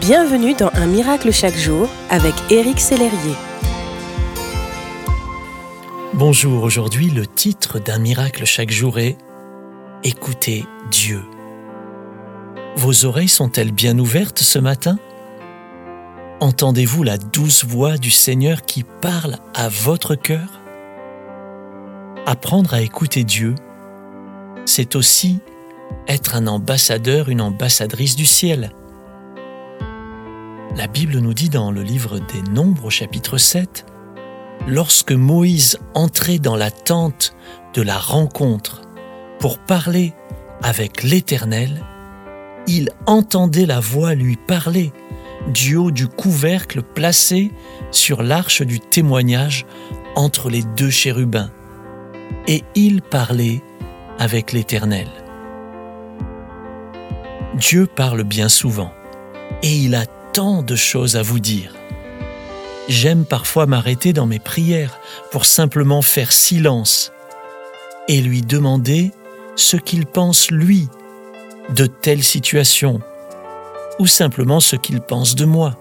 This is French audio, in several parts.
Bienvenue dans Un miracle chaque jour avec Éric Sellerier. Bonjour, aujourd'hui le titre d'Un miracle chaque jour est Écoutez Dieu. Vos oreilles sont-elles bien ouvertes ce matin? Entendez-vous la douce voix du Seigneur qui parle à votre cœur? Apprendre à écouter Dieu, c'est aussi être un ambassadeur, une ambassadrice du ciel. La Bible nous dit dans le livre des Nombres chapitre 7, lorsque Moïse entrait dans la tente de la rencontre pour parler avec l'Éternel, il entendait la voix lui parler du haut du couvercle placé sur l'arche du témoignage entre les deux chérubins, et il parlait avec l'Éternel. Dieu parle bien souvent et il a tant de choses à vous dire. J'aime parfois m'arrêter dans mes prières pour simplement faire silence et lui demander ce qu'il pense lui de telle situation ou simplement ce qu'il pense de moi.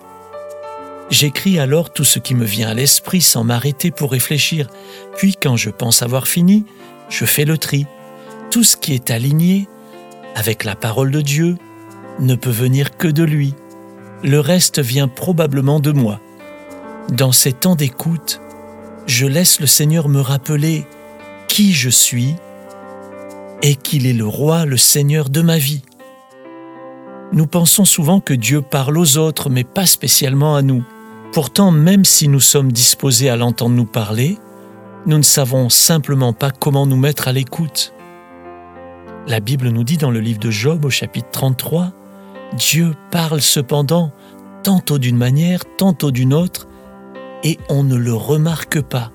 J'écris alors tout ce qui me vient à l'esprit sans m'arrêter pour réfléchir, puis quand je pense avoir fini, je fais le tri. Tout ce qui est aligné avec la parole de Dieu ne peut venir que de lui. Le reste vient probablement de moi. Dans ces temps d'écoute, je laisse le Seigneur me rappeler qui je suis et qu'il est le roi, le Seigneur de ma vie. Nous pensons souvent que Dieu parle aux autres, mais pas spécialement à nous. Pourtant, même si nous sommes disposés à l'entendre nous parler, nous ne savons simplement pas comment nous mettre à l'écoute. La Bible nous dit dans le livre de Job au chapitre 33, Dieu parle cependant tantôt d'une manière, tantôt d'une autre, et on ne le remarque pas.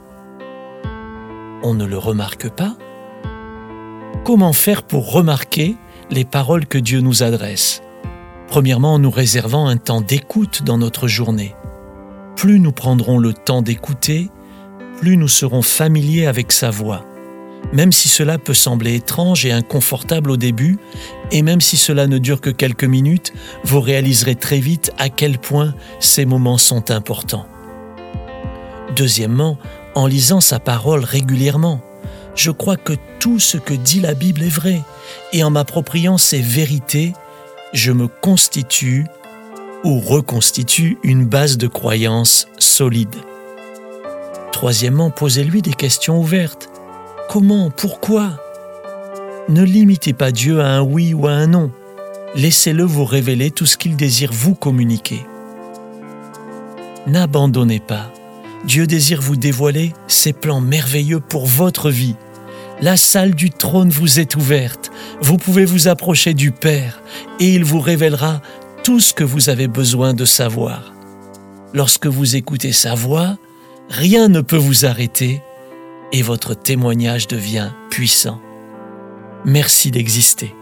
On ne le remarque pas? Comment faire pour remarquer les paroles que Dieu nous adresse? Premièrement, en nous réservant un temps d'écoute dans notre journée. Plus nous prendrons le temps d'écouter, plus nous serons familiers avec sa voix même si cela peut sembler étrange et inconfortable au début, et même si cela ne dure que quelques minutes, vous réaliserez très vite à quel point ces moments sont importants. Deuxièmement, en lisant sa parole régulièrement, je crois que tout ce que dit la Bible est vrai, et en m'appropriant ces vérités, je me constitue ou reconstitue une base de croyance solide. Troisièmement, posez-lui des questions ouvertes. Comment Pourquoi? Ne limitez pas Dieu à un oui ou à un non. Laissez-le vous révéler tout ce qu'il désire vous communiquer. N'abandonnez pas. Dieu désire vous dévoiler ses plans merveilleux pour votre vie. La salle du trône vous est ouverte. Vous pouvez vous approcher du Père et il vous révélera tout ce que vous avez besoin de savoir. Lorsque vous écoutez sa voix, rien ne peut vous arrêter et votre témoignage devient puissant. Merci d'exister.